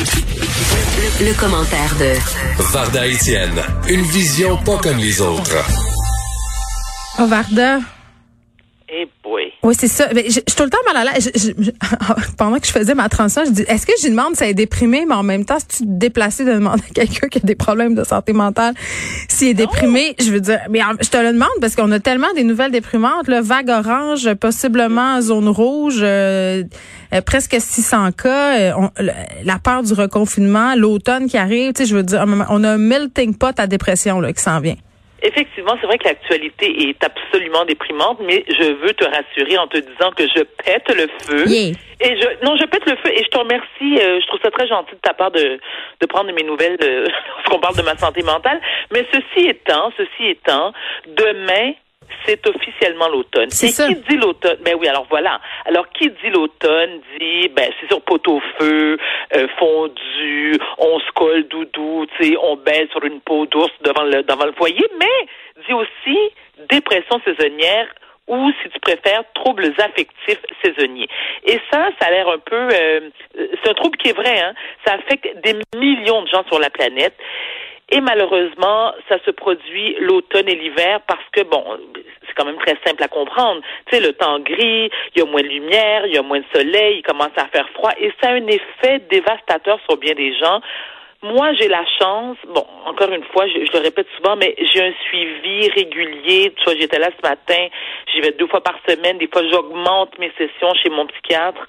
Le, commentaire de Varda Etienne, une vision pas comme les autres. Oh, Varda. Oui, c'est ça. Mais je, je suis tout le temps mal à l'aise. Je- je- je- pendant que je faisais ma transition, je dis, est-ce que je lui demande si elle est déprimée, mais en même temps, si tu te déplaces de demander à quelqu'un qui a des problèmes de santé mentale s'il est déprimé, je veux dire, mais je te le demande parce qu'on a tellement des nouvelles déprimantes, là, vague orange, possiblement zone rouge, euh, euh, presque 600 cas, euh, on- la peur du reconfinement, l'automne qui arrive, tu sais, je veux dire, on a un melting pot à dépression là qui s'en vient. Effectivement, c'est vrai que l'actualité est absolument déprimante, mais je veux te rassurer en te disant que je pète le feu. Yeah. Et je non, je pète le feu et je te remercie. euh, je trouve ça très gentil de ta part de de prendre mes nouvelles euh, lorsqu'on parle de ma santé mentale. Mais ceci étant, ceci étant, demain c'est officiellement l'automne. C'est ça. qui dit l'automne? Ben oui, alors voilà. Alors qui dit l'automne dit ben c'est sur pot-au-feu, euh, fondu, on se colle doudou, tu sais, on baise sur une peau d'ours devant le devant le foyer, mais dit aussi dépression saisonnière ou, si tu préfères, troubles affectifs saisonniers. Et ça, ça a l'air un peu... euh, c'est un trouble qui est vrai, hein? Ça affecte des millions de gens sur la planète. Et malheureusement, ça se produit l'automne et l'hiver parce que, bon, c'est quand même très simple à comprendre. Tu sais, le temps gris, il y a moins de lumière, il y a moins de soleil, il commence à faire froid et ça a un effet dévastateur sur bien des gens. Moi, j'ai la chance, bon, encore une fois, je, je le répète souvent, mais j'ai un suivi régulier. Tu vois, j'étais là ce matin, j'y vais deux fois par semaine. Des fois, j'augmente mes sessions chez mon psychiatre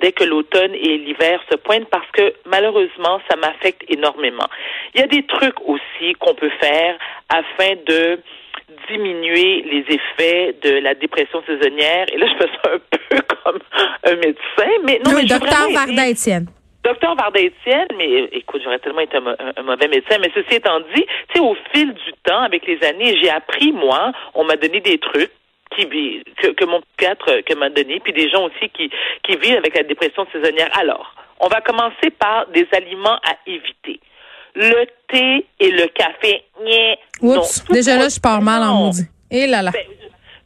dès que l'automne et l'hiver se pointent parce que malheureusement, ça m'affecte énormément. Il y a des trucs aussi qu'on peut faire afin de diminuer les effets de la dépression saisonnière. Et là, je me sens un peu comme un médecin, mais non, mais oui, je veux docteur. Varda Étienne. Docteur Varda Étienne, mais euh, écoute, j'aurais tellement été un, mo- un- un mauvais médecin, mais ceci étant dit, tu sais, au fil du temps, avec les années, j'ai appris, moi, on m'a donné des trucs qui que, que mon psychiatre euh, que m'a donné, puis des gens aussi qui, qui vivent avec la dépression saisonnière. Alors, on va commencer par des aliments à éviter. Le thé et le café, non. Oups, Tout déjà là, je pars mal en non. maudit. Et là là. Ben,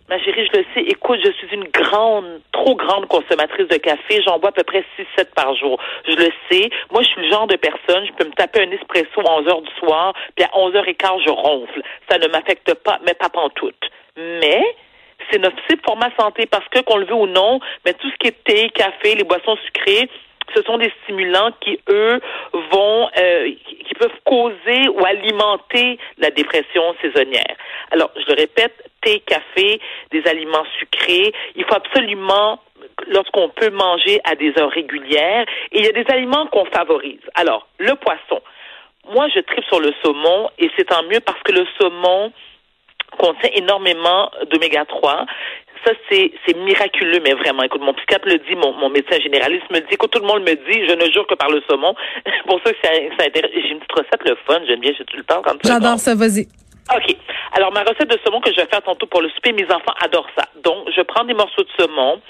Ma chérie, je le sais. Écoute, je suis une grande, trop grande consommatrice de café. J'en bois à peu près 6-7 par jour. Je le sais. Moi, je suis le genre de personne, je peux me taper un espresso à 11 heures du soir, puis à 11 heures et quart, je ronfle. Ça ne m'affecte pas, mais pas pantoute. Mais, c'est nocif pour ma santé parce que, qu'on le veut ou non, mais tout ce qui est thé, café, les boissons sucrées, ce sont des stimulants qui, eux, vont, euh, qui peuvent causer ou alimenter la dépression saisonnière. Alors, je le répète, thé, café, des aliments sucrés. Il faut absolument, lorsqu'on peut manger à des heures régulières, et il y a des aliments qu'on favorise. Alors, le poisson. Moi, je tripe sur le saumon, et c'est tant mieux parce que le saumon, contient énormément d'oméga 3. Ça, c'est, c'est miraculeux, mais vraiment. Écoute, mon psychiatre le dit, mon, mon médecin généraliste me dit, écoute, tout le monde me dit, je ne jure que par le saumon. Pour ça, ça, ça intéresse. J'ai une petite recette, le fun, j'aime bien, j'ai tout le temps quand J'adore ça, vas-y. OK. Alors, ma recette de saumon que je vais faire tantôt pour le souper, mes enfants adorent ça. Donc, je prends des morceaux de saumon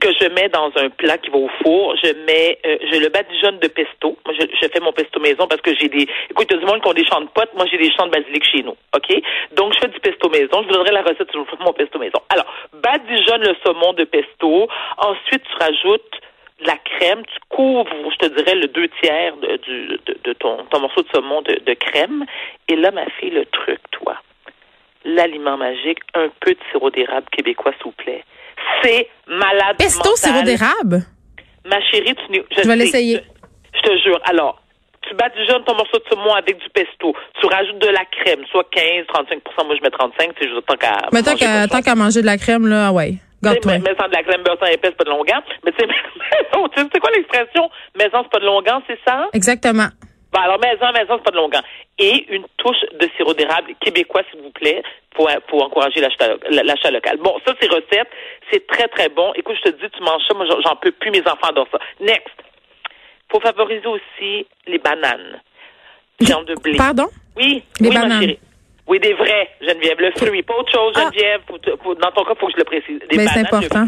que je mets dans un plat qui va au four. Je mets, euh, je le badigeonne de pesto. Moi, je, je fais mon pesto maison parce que j'ai des, écoute, a du monde qui ont des champs de potes. Moi, j'ai des champs de basilic chez nous. OK? Donc, je fais du pesto maison. Je vous donnerai la recette sur mon pesto maison. Alors, badigeonne le saumon de pesto. Ensuite, tu rajoutes de la crème, tu couvres, je te dirais, le deux tiers de, du- de, de ton, ton morceau de saumon de, crème. Et là, ma fille, le truc, toi, l'aliment magique, un peu de sirop d'érable québécois, s'il vous plaît. C'est malade. Pesto, sirop d'érable? Ma chérie, tu n'es- Je vais l'essayer. Je, je te jure. Alors, tu badigeonnes ton morceau de saumon avec du pesto. Tu rajoutes de la crème, soit 15, 35% Moi, je mets 35, c'est juste tant qu'à. Mais tant qu'à qu'à manger de la crème, là, ouais. Garde-toi. mais, sans de la crème beurre sans épaisse, pas de longueur. Mais tu sais, c'est quoi l'expression? Maison, c'est pas de longueur, c'est ça? Exactement. Bon, alors, maison, maison, c'est pas de longueur. Et une touche de sirop d'érable québécois, s'il vous plaît, pour, pour encourager l'achat lo- l'achat local. Bon, ça, c'est recette. C'est très, très bon. Écoute, je te dis, tu manges ça, moi, j'en- peux plus, mes enfants adorent ça. Next. Faut favoriser aussi les bananes. Viande de blé. Pardon? Oui, Les oui, bananes. Oui, des vrais, Geneviève. Le fruit, pas autre chose, Ah. Geneviève. Dans ton cas, il faut que je le précise. Des Mais c'est important.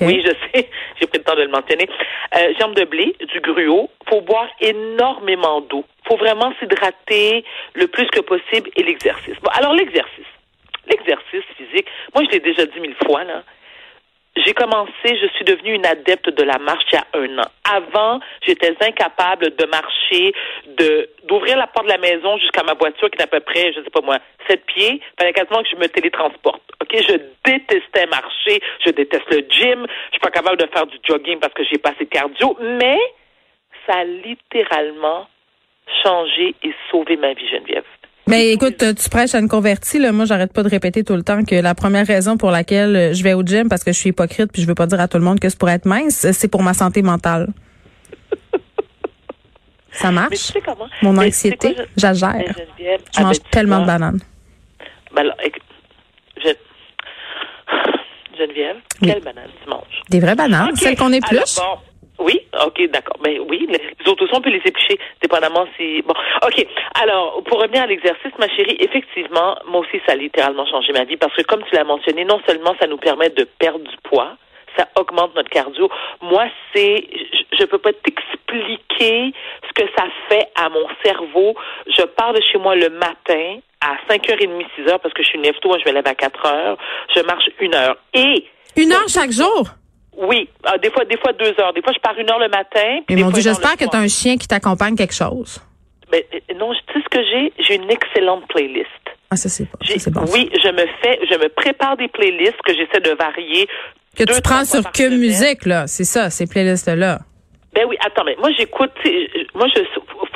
Oui, je sais. J'ai pris le temps de le mentionner. Euh, germe de blé, du gruau. faut boire énormément d'eau. faut vraiment s'hydrater le plus que possible et l'exercice. Bon, alors l'exercice. L'exercice physique, moi, je l'ai déjà dit mille fois, là. J'ai commencé, je suis devenue une adepte de la marche il y a un an. Avant, j'étais incapable de marcher, de d'ouvrir la porte de la maison jusqu'à ma voiture qui est à peu près, je sais pas moi, sept pieds. Fallait quasiment que je me télétransporte. Ok, je détestais marcher, je déteste le gym. Je suis pas capable de faire du jogging parce que j'ai pas assez de cardio, mais ça a littéralement changé et sauvé ma vie, Geneviève. Mais écoute, tu prêches à une convertie. Là. Moi, j'arrête pas de répéter tout le temps que la première raison pour laquelle euh, je vais au gym, parce que je suis hypocrite, puis je veux pas dire à tout le monde que c'est pour être mince, c'est pour ma santé mentale. Ça marche? Mais tu sais comment? Mon Mais anxiété, tu sais quoi, je- j'agère. Je mange tellement de bananes. Ben alors, je- Geneviève, Oui. quelle banane tu manges? Des vraies bananes, celles qu'on épluche. Alors, bon. Oui, ok, d'accord. Mais oui, les aussi, on peut les éplucher, dépendamment si. Bon, ok. Alors, pour revenir à l'exercice, ma chérie, effectivement, moi aussi, ça a littéralement changé ma vie parce que, comme tu l'as mentionné, non seulement ça nous permet de perdre du poids, ça augmente notre cardio. Moi, c'est, je, peux pas t'expliquer ce que ça fait à mon cerveau. Je pars de chez moi le matin à 5h30, 6h parce que je suis une lève-tôt, je me lève à 4h. Je marche une heure. Et Une heure chaque jour? Oui, ah, des fois, des fois deux heures. Des fois, je pars une heure le matin. puis Mais mon Dieu, j'espère que tu as un chien qui t'accompagne quelque chose. Mais, euh, non, tu sais ce que j'ai? J'ai une excellente playlist. Ah, ça, c'est bon. ça. oui, je me fais, je me prépare des playlists que j'essaie de varier. Que deux, tu prends sur Que semaine. Musique, là. C'est ça, ces playlists-là. Ben oui, attends, mais moi j'écoute, moi je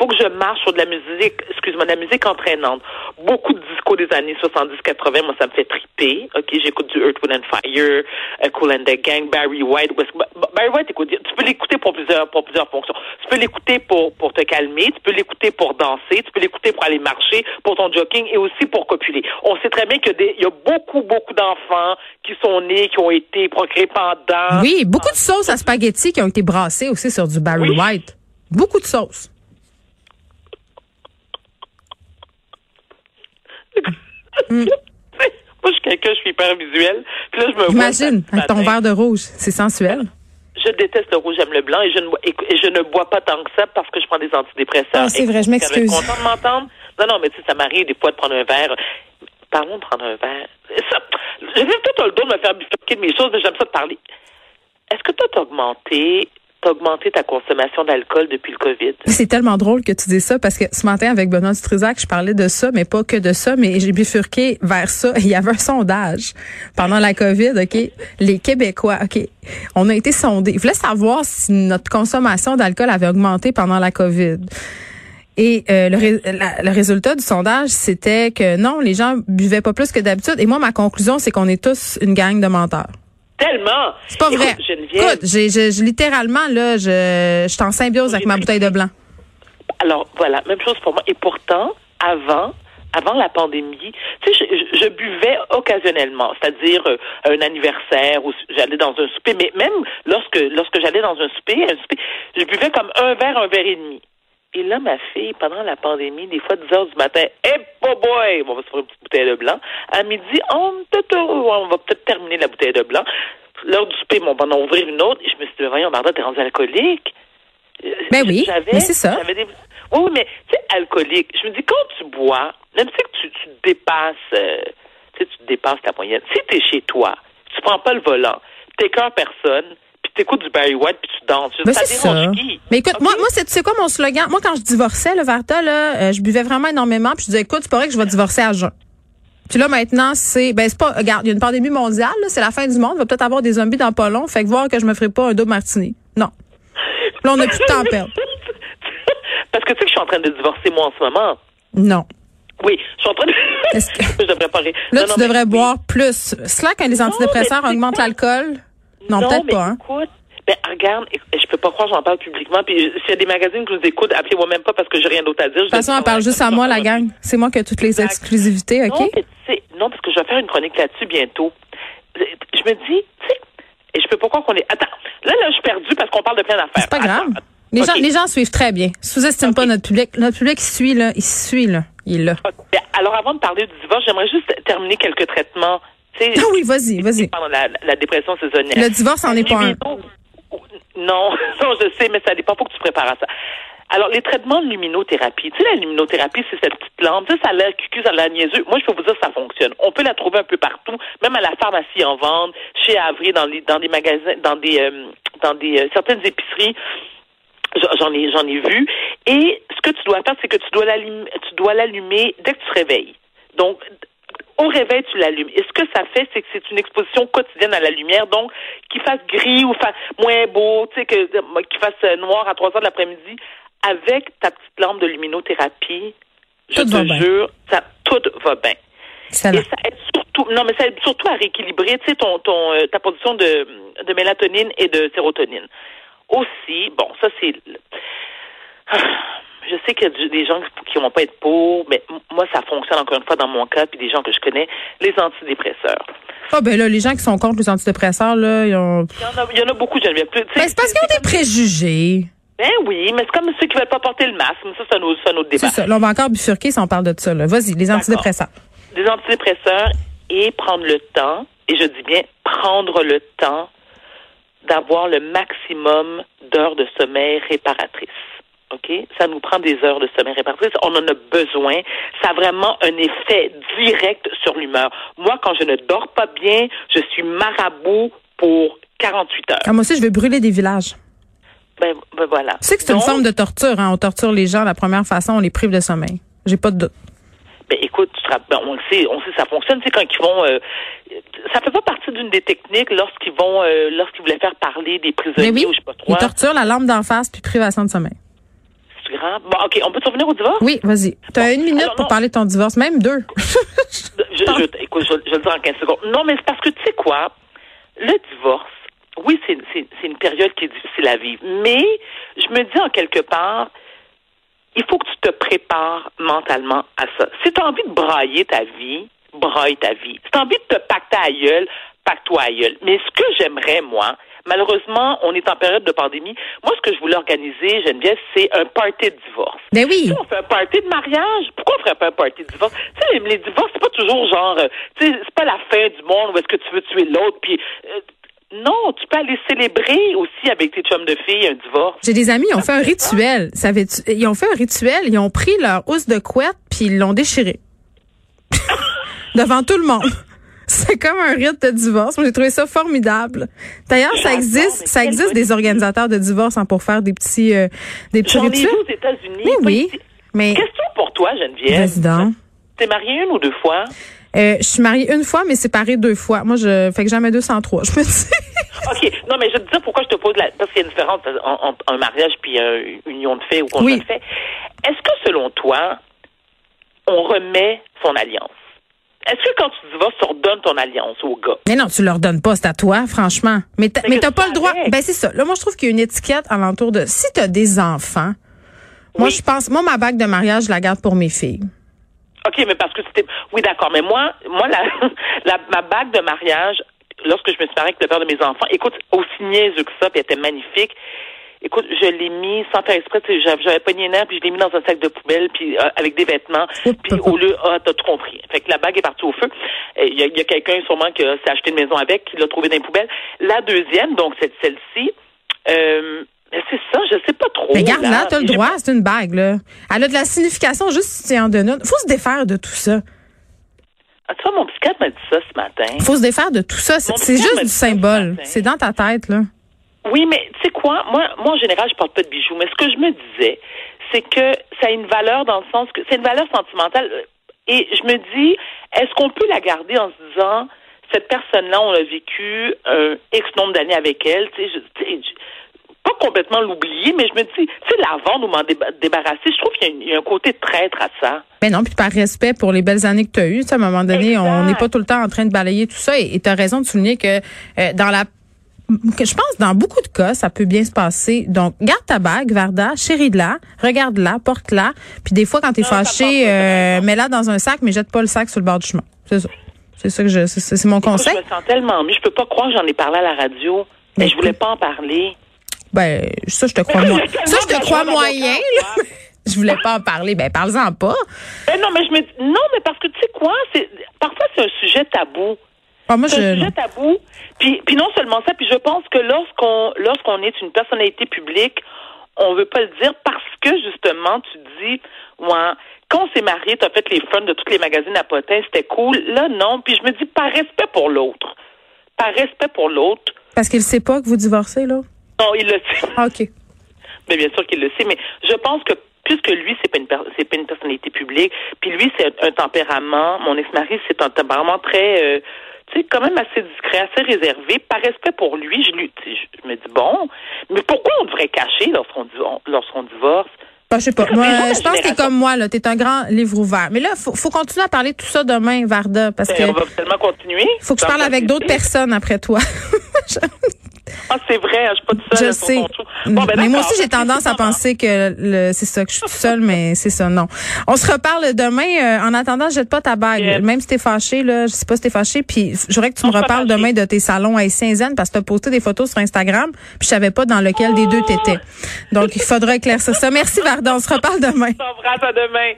faut que je marche sur de la musique, excuse-moi, de la musique entraînante. Beaucoup de disco des années 70-80, moi ça me fait triper. OK, j'écoute du Earth, Wind and Fire, euh, Cool and the Gang, Barry White. West- Barry White, écoute, tu peux l'écouter pour plusieurs pour plusieurs fonctions. Tu peux l'écouter pour pour te calmer, tu peux l'écouter pour danser, tu peux l'écouter pour aller marcher, pour ton jogging et aussi pour copuler. On sait très bien qu'il y a des- il y a beaucoup beaucoup d'enfants qui sont nés, qui ont été procréés pendant Oui, beaucoup de sauces à spaghetti qui ont été brassées aussi sur du Barry Oui. White. Beaucoup de sauces. Moi, je suis quelqu'un, je suis hyper visuel. Puis là, je me Imagine, avec ton verre de rouge. C'est sensuel. Je déteste le rouge, j'aime le blanc et je ne, bois- et, je ne bois pas tant que ça parce que je prends des antidépresseurs. Ah, c'est vrai, je m'excuse. content de m'entendre? Non, non, mais tu sais, ça m'arrive des fois de prendre un verre. Parlons de prendre un verre. Ça, j'ai peut-être le dos de me faire bifurquer de mes choses, mais j'aime ça de parler. Est-ce que toi, t'as augmenté, t'as augmenté ta consommation d'alcool depuis le COVID? C'est tellement drôle que tu dis ça parce que ce matin avec Benoît Dutrisac, je parlais de ça, mais pas que de ça, mais j'ai bifurqué vers ça. Il y avait un sondage pendant la COVID, OK? Les Québécois, OK? On a été sondés. Ils voulaient savoir si notre consommation d'alcool avait augmenté pendant la COVID. Et euh, le, le résultat du sondage, c'était que non, les gens buvaient pas plus que d'habitude. Et moi, ma conclusion, c'est qu'on est tous une gang de menteurs. Tellement! C'est pas vrai. Écoute, Geneviève, Écoute, j'ai, j'ai- j'ai- littéralement, là, je, je suis en symbiose avec ma bouteille de blanc. Alors voilà, même chose pour moi. Et pourtant, avant, avant la pandémie, tu sais, je, je- je buvais occasionnellement, c'est-à-dire euh, un anniversaire ou j'allais dans un souper, mais même lorsque lorsque j'allais dans un souper, un souper, je buvais comme un verre, un verre et demi. Et là, ma fille, pendant la pandémie, des fois 10 heures du matin, hey, oh boy, on va se faire une petite bouteille de blanc. À midi, on, on va peut-être terminer la bouteille de blanc. L'heure du souper, on va en ouvrir une autre. Et je me suis dit, voyons, Marda, t'es rendu alcoolique. Ben oui, mais c'est ça. des- Oui, oui, mais tu sais, alcoolique, je me dis, quand tu bois, même si tu, tu dépasses, euh, tu sais, tu dépasses ta moyenne, si tu es chez toi, tu prends pas le volant, t'écœures personne, puis t'écoutes du Barry White, puis tu danses. Ben, c'est ça. dérange qui? Mais écoute, moi, moi, c'est, tu sais quoi mon slogan? Moi, quand je divorçais, le Varta, là, euh, je buvais vraiment énormément, puis je disais, écoute, c'est pas vrai que je vais divorcer à jeun. Puis là, maintenant, c'est, ben, c'est pas, regarde, il y a une pandémie mondiale, là, c'est la fin du monde, il va peut-être avoir des zombies dans pas long, fait que voir que je me ferai pas un double martini. Non. Là, on a plus de temps à perdre. Parce que tu sais que je suis en train de divorcer, moi, en ce moment. Non. Oui, je suis en train de... Est-ce que- je devrais pas rire. Là, Non, tu non, devrais boire plus. Cela, quand les antidépresseurs c'est augmentent l'alcool? Non, peut-être pas, hein. écoute, ben, regarde, je peux pas croire que j'en parle publiquement. Puis s'il y a des magazines que je vous écoute, appelez-moi même pas parce que j'ai rien d'autre à dire. De toute façon, on parle juste à moi, la gang. C'est moi qui ai toutes les Exact. exclusivités, OK? Non, mais parce que je vais faire une chronique là-dessus bientôt. Je me dis, tu sais, et je peux pas croire qu'on est. Attends, là, là, je suis perdue parce qu'on parle de plein d'affaires. C'est pas grave. Attends, Les, gens, les gens suivent très bien. Sous-estime pas notre public. Notre public suit, là. Il suit, là. Il est là. Ben, Alors, avant de parler du divorce, j'aimerais juste terminer quelques traitements. Ah oui, vas-y, vas-y. pendant la, la dépression saisonnière. Le divorce en est pas un. Non, non, je sais, mais ça dépend. Faut que tu prépares à ça. Alors, les traitements de luminothérapie, tu sais, la luminothérapie, c'est cette petite lampe, tu sais, ça a l'air cucu, ça a l'air niaiseux. Moi, je peux vous dire, ça fonctionne. On peut la trouver un peu partout, même à la pharmacie en vente, chez Avry, dans, les, dans des magasins, dans des, euh, dans des euh, certaines épiceries. J'en ai, j'en ai vu. Et ce que tu dois faire, c'est que tu dois l'allumer, tu dois l'allumer dès que tu te réveilles. Donc, au réveil, tu l'allumes. Et ce que ça fait, c'est que c'est une exposition quotidienne à la lumière, donc qu'il fasse gris ou fasse moins beau, tu sais, que qu'il fasse noir à 3 heures de l'après-midi, avec ta petite lampe de luminothérapie, je te jure, ça tout va bien. Et ça aide surtout, non, mais ça aide surtout à rééquilibrer, tu sais, ton, ton, euh, ta production de, de mélatonine et de sérotonine. Aussi, bon, ça c'est je sais qu'il y a des gens qui vont pas être pour, mais moi, ça fonctionne encore une fois dans mon cas, puis des gens que je connais, les antidépresseurs. Ah ben là, les gens qui sont contre les antidépresseurs, là, ils ont... Il y en a, il y en a beaucoup, Geneviève. Ben, c'est parce qu'ils ont des préjugés. Ben oui, mais c'est comme ceux qui veulent pas porter le masque. Mais ça, c'est un, autre, un autre débat. C'est ça. Là, on va encore bifurquer si on parle de ça. Vas-y, les antidépresseurs. Des antidépresseurs et prendre le temps, et je dis bien prendre le temps d'avoir le maximum d'heures de sommeil réparatrices. OK? Ça nous prend des heures de sommeil réparatrices. On en a besoin. Ça a vraiment un effet direct sur l'humeur. Moi, quand je ne dors pas bien, je suis marabout pour 48 heures. Ah, moi aussi, je vais brûler des villages. Ben, ben voilà. Tu sais que c'est une forme de torture. Hein? On torture les gens la première façon, on les prive de sommeil. J'ai pas de doute. Ben, écoute, ben, on le sait, on sait ça fonctionne. C'est quand ils vont, euh, ça fait pas partie d'une des techniques lorsqu'ils vont, euh, lorsqu'ils voulaient faire parler des prisonniers oui, ou je sais pas trop. Ils torturent la lampe d'en face puis privation de sommeil. Bon, OK, on peut revenir au divorce? Oui, vas-y. Tu as une minute pour parler de ton divorce, même deux. je, je, écoute, je, je, le dis en 15 secondes. Non, mais c'est parce que tu sais quoi? Le divorce, oui, c'est une période qui est difficile à vivre. Mais je me dis en quelque part, il faut que tu te prépares mentalement à ça. Si tu as envie de brailler ta vie, braille ta vie. Si tu as envie de te pacter à gueule, pacte-toi à gueule. Mais ce que j'aimerais, moi, Malheureusement, on est en période de pandémie. Moi, ce que je voulais organiser, Geneviève, c'est un party de divorce. Ben oui. Si on fait un party de mariage, pourquoi on ferait pas un party de divorce? Tu sais, les, divorces, c'est pas toujours genre, euh, tu sais, c'est pas la fin du monde où est-ce que tu veux tuer l'autre, puis... Euh, non, tu peux aller célébrer aussi avec tes chums de filles un divorce. J'ai des amis, ils ont fait un rituel. ils ont fait un rituel, ils ont pris leur housse de couette puis ils l'ont déchiré. Devant tout le monde. C'est comme un rite de divorce. J'ai trouvé ça formidable. D'ailleurs, ça existe, ça existe des organisateurs de divorce hein, pour faire des petits, euh, des petits rituels. aux États-Unis. Mais oui. Mais question pour toi, Geneviève? Président. T'es mariée une ou deux fois? Euh, je suis mariée une fois, mais séparée deux fois. Moi, je fais que jamais 203. Je me dis. OK. Non, mais je te dis pourquoi je te pose la. Parce qu'il y a une différence entre un mariage puis une union de fait ou qu'on oui. fait. Est-ce que, selon toi, on remet son alliance? Que quand tu divorces, tu redonnes ton alliance au gars? Mais non, tu le redonnes pas, c'est à toi, franchement. Mais t'as, mais t'as pas le droit. Ben, c'est ça. Là, moi, je trouve qu'il y a une étiquette alentour de, si t'as des enfants, moi, je pense, moi, ma bague de mariage, je la garde pour mes filles. OK, mais parce que c'était, oui, d'accord. Mais moi, moi, la, la, ma bague de mariage, lorsque je me suis mariée avec le père de mes enfants, écoute, aussi niaiseux que ça, puis elle était magnifique. Écoute, je l'ai mis sans faire exprès. J'avais pas nerf, puis je l'ai mis dans un sac de poubelle, puis euh, avec des vêtements. Puis au lieu, ah, t'as tout compris. Fait que la bague est partie au feu. Il y a, a quelqu'un sûrement qui s'est acheté une maison avec, qui l'a trouvée dans une poubelle. La deuxième, donc c'est celle-ci. Euh, c'est ça, je sais pas trop. Mais garde là, t'as le droit, c'est une bague, là. Elle a de la signification juste si tu en donnes une. Faut se défaire de tout ça. Ah, tu vois, mon psychiatre m'a dit ça ce matin. Faut se défaire de tout ça. C'est juste du symbole. C'est dans ta tête, là. Oui, mais tu sais quoi? Moi, moi, en général, je porte pas de bijoux. Mais ce que je me disais, c'est que ça a une valeur dans le sens que c'est une valeur sentimentale. Et je me dis, est-ce qu'on peut la garder en se disant, cette personne-là, on a vécu un X nombre d'années avec elle, tu sais, pas complètement l'oublier, mais je me dis, tu sais, la vendre ou m'en débarrasser, je trouve qu'il y, a un côté traître à ça. Mais non, puis par respect pour les belles années que tu as eues, à un moment donné, on n'est pas tout le temps en train de balayer tout ça. Et tu as raison de souligner que euh, dans la je pense dans beaucoup de cas, ça peut bien se passer. Donc, garde ta bague, Varda, chérie-la, regarde-la, porte-la. Puis des fois, quand t'es fâché, euh, mets-la dans un sac, mais jette pas le sac sur le bord du chemin. C'est ça. C'est ça que je, c'est mon conseil. je me sens tellement mieux. Je peux pas croire que j'en ai parlé à la radio, mais, je voulais pas en parler. Ben, ça, je te crois moi. ça, je te crois moyen, je voulais pas en parler. Ben, parle-en pas. Ben non, mais je me non, mais parce que tu sais quoi, c'est, parfois c'est un sujet tabou. Ah, moi, c'est un sujet tabou. Puis, puis non seulement ça, puis je pense que lorsqu'on lorsqu'on est une personnalité publique, on veut pas le dire parce que justement tu dis, ouais, quand on s'est marié, tu as fait les fun de tous les magazines à potins, c'était cool. Là, non. Puis je me dis, par respect pour l'autre, par respect pour l'autre. Parce qu'il sait pas que vous divorcez, là? Non, il le sait. Ah, OK. Mais bien sûr qu'il le sait, mais je pense que puisque lui, c'est pas une c'est pas une personnalité publique, puis lui, c'est un tempérament, mon ex-mari, c'est un tempérament très euh, tu sais, quand même assez discret, assez réservé, par respect pour lui, je lui je, me dis bon, mais pourquoi on devrait cacher lorsqu'on lorsqu'on divorce? Ben, je sais pas. Moi, je pense que t'es comme moi, là. T'es un grand livre ouvert. Mais là, faut, faut continuer à parler de tout ça demain, Varda, parce ben, que. On va tellement continuer. Faut que je parle avec d'autres personnes après toi. Ah, c'est vrai, je suis pas toute seule. Je sais. Ben, mais moi aussi, j'ai tendance à penser que le, c'est ça, que je suis toute seule, mais c'est ça, non. On se reparle demain. Euh, en attendant, jette pas ta bague. Même si t'es fâché, là, je sais pas si t'es fâché. Puis, je voudrais que tu me reparles demain de tes salons à Saint-Zen parce que t'as posté des photos sur Instagram. Puis, je savais pas dans lequel des deux t'étais. Donc, il faudra éclaircir ça. Merci, Varda. On se reparle demain. On à demain.